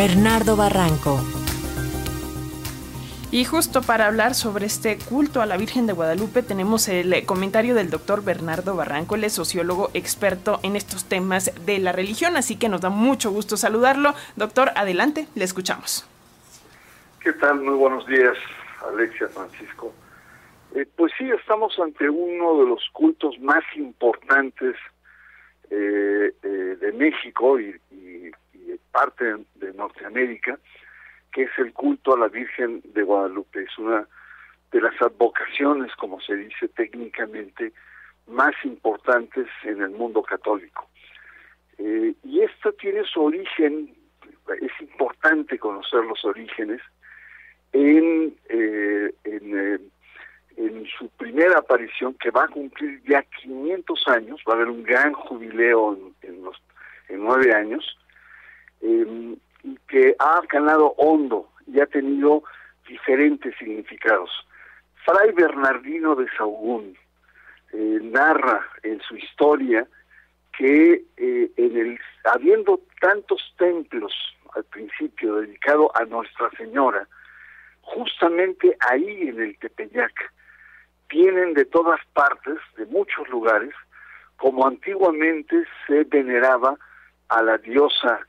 Bernardo Barranco. Y justo para hablar sobre este culto a la Virgen de Guadalupe tenemos el eh, comentario del doctor Bernardo Barranco, él es sociólogo experto en estos temas de la religión, así que nos da mucho gusto saludarlo. Doctor, adelante, le escuchamos. ¿Qué tal? Muy buenos días, Alexia Francisco. Eh, pues sí, estamos ante uno de los cultos más importantes eh, eh, de México y, y, y parte de Norteamérica, que es el culto a la Virgen de Guadalupe. Es una de las advocaciones, como se dice técnicamente, más importantes en el mundo católico. Eh, y esto tiene su origen, es importante conocer los orígenes, en, eh, eh, en su primera aparición, que va a cumplir ya 500 años, va a haber un gran jubileo en, en nueve años, eh, que ha calado hondo y ha tenido diferentes significados. Fray Bernardino de Sahagún eh, narra en su historia que eh, en el habiendo tantos templos al principio dedicado a Nuestra Señora, justamente ahí en el Tepeyac vienen de todas partes, de muchos lugares, como antiguamente se veneraba a la diosa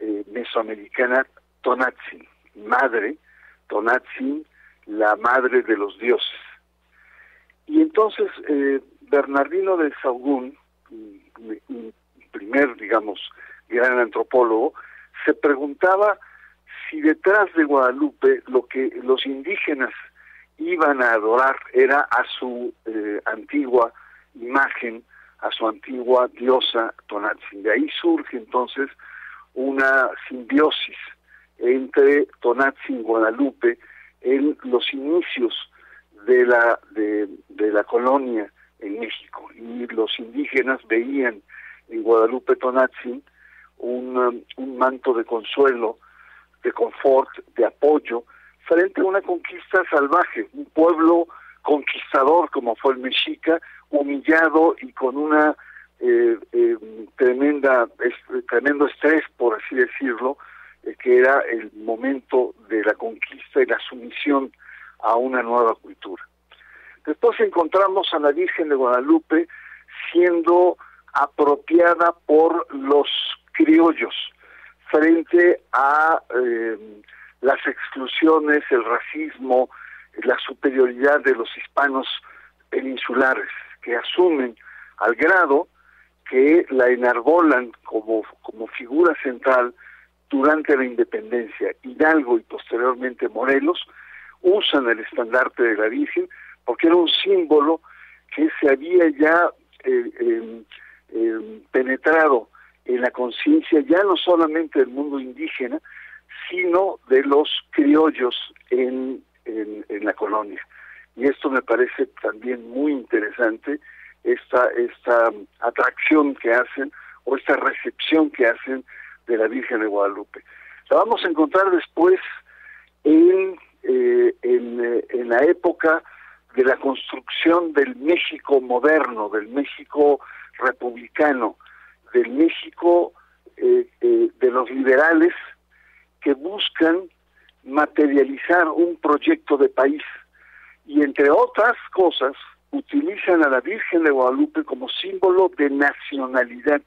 eh, mesoamericana Tonatzin, madre, Tonatzin, la madre de los dioses. Y entonces eh, Bernardino de Sahagún, un primer, digamos, gran antropólogo, se preguntaba si detrás de Guadalupe lo que los indígenas iban a adorar era a su eh, antigua imagen, a su antigua diosa Tonatzin. De ahí surge entonces una simbiosis entre Tonatzin y Guadalupe en los inicios de la de, la colonia en México. Y los indígenas veían en Guadalupe Tonatzin un, um, un manto de consuelo, de confort, de apoyo frente a una conquista salvaje, un pueblo conquistador como fue el mexica, humillado y con una eh, eh, tremenda tremendo estrés por así decirlo eh, que era el momento de la conquista y la sumisión a una nueva cultura. Después encontramos a la Virgen de Guadalupe siendo apropiada por los criollos frente a eh, las exclusiones, el racismo, la superioridad de los hispanos peninsulares, que asumen al grado que la enarbolan como, como figura central durante la independencia. Hidalgo y posteriormente Morelos usan el estandarte de la Virgen porque era un símbolo que se había ya eh, eh, penetrado en la conciencia ya no solamente del mundo indígena, sino de los criollos en, en, la colonia. Y esto me parece también muy interesante, esta, esta atracción que hacen o esta recepción que hacen de la Virgen de Guadalupe. La vamos a encontrar después en, eh, en, en la época de la construcción del México moderno, del México republicano, del México eh, eh, de los liberales que buscan materializar un proyecto de país y entre otras cosas utilizan a la Virgen de Guadalupe como símbolo de nacionalidad,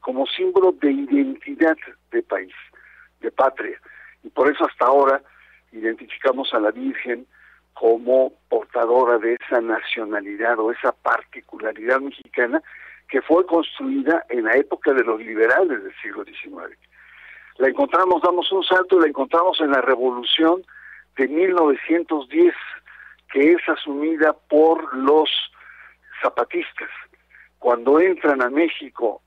como símbolo de identidad de país, de patria. Y por eso hasta ahora identificamos a la Virgen como portadora de esa nacionalidad o esa particularidad mexicana que fue construida en la época de los liberales del siglo XIX. La encontramos, damos un salto, la encontramos en la revolución de 1910, que es asumida por los zapatistas. Cuando entran a México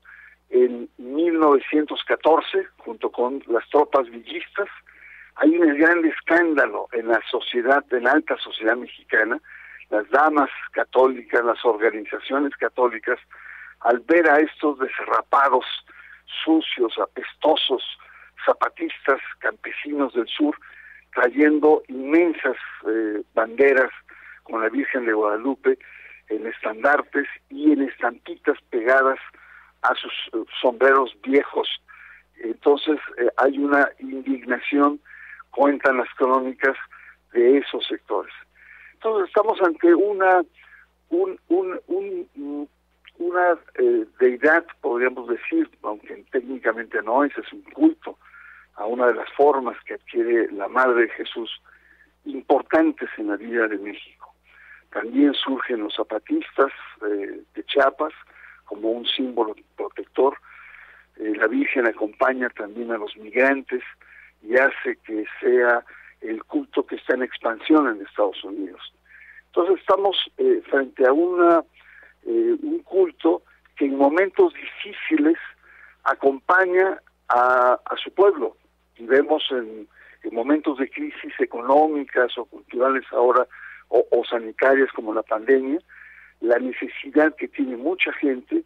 en 1914, junto con las tropas villistas, hay un gran escándalo en la sociedad, en la alta sociedad mexicana, las damas católicas, las organizaciones católicas, al ver a estos desarrapados, sucios, apestosos, zapatistas, campesinos del sur, trayendo inmensas eh, banderas con la Virgen de Guadalupe en estandartes y en estampitas pegadas a sus eh, sombreros viejos. Entonces eh, hay una indignación, cuentan las crónicas, de esos sectores. Entonces estamos ante una un, un, una deidad, podríamos decir, aunque técnicamente no es, es un culto a una de las formas que adquiere la Madre de Jesús importantes en la vida de México. También surgen los zapatistas eh, de Chiapas como un símbolo protector. Eh, la Virgen acompaña también a los migrantes y hace que sea el culto que está en expansión en Estados Unidos. Entonces estamos eh, frente a una un culto que en momentos difíciles acompaña a, a su pueblo, y vemos en, momentos de crisis económicas o culturales ahora o, sanitarias como la pandemia, la necesidad que tiene mucha gente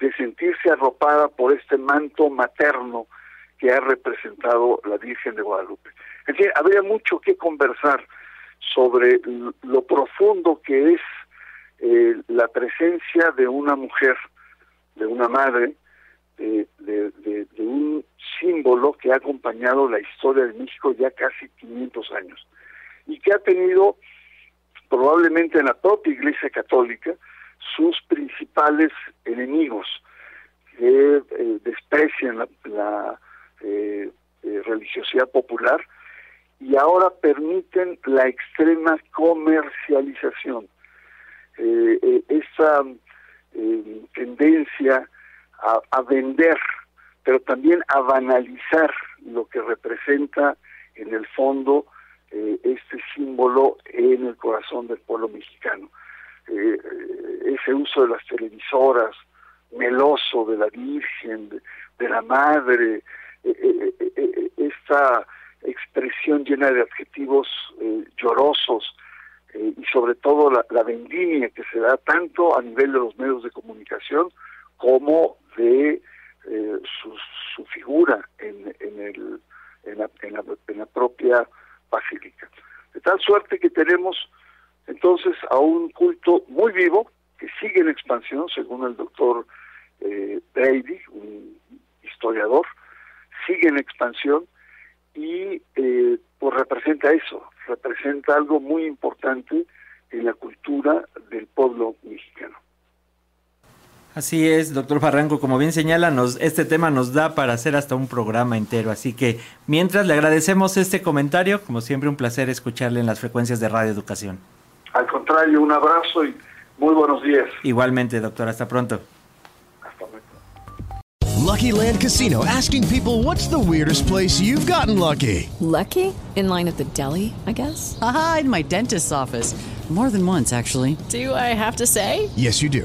de sentirse arropada por este manto materno que ha representado la Virgen de Guadalupe. Es decir, habría mucho que conversar sobre lo profundo que es eh, la presencia de una mujer, de una madre, de, un símbolo que ha acompañado la historia de México ya casi 500 años y que ha tenido probablemente en la propia Iglesia Católica sus principales enemigos que eh, desprecian la, eh, eh, religiosidad popular y ahora permiten la extrema comercialización. esa tendencia a, vender, pero también a banalizar lo que representa en el fondo eh, este símbolo en el corazón del pueblo mexicano. Eh, ese uso de las televisoras, meloso de la Virgen, de, la Madre, eh, esta expresión llena de adjetivos llorosos y sobre todo la vendimia que se da tanto a nivel de los medios de comunicación como de eh, su, figura en, el, en, la, en, la, propia basílica. De tal suerte que tenemos entonces a un culto muy vivo que sigue en expansión, según el doctor eh, Brady, un historiador, sigue en expansión y eh, pues representa eso, representa algo muy importante en la cultura del pueblo. Así es, doctor Barranco, como bien señala, nos, este tema nos da para hacer hasta un programa entero, así que mientras le agradecemos este comentario, como siempre un placer escucharle en las frecuencias de Radio Educación. Al contrario, un abrazo y muy buenos días. Igualmente, doctor, hasta pronto. Hasta luego. Lucky Land Casino, asking people what's the weirdest place you've gotten lucky. Lucky? In line at the deli, I guess. Aha, in my dentist's office. More than once, actually. Do I have to say? Yes, you do.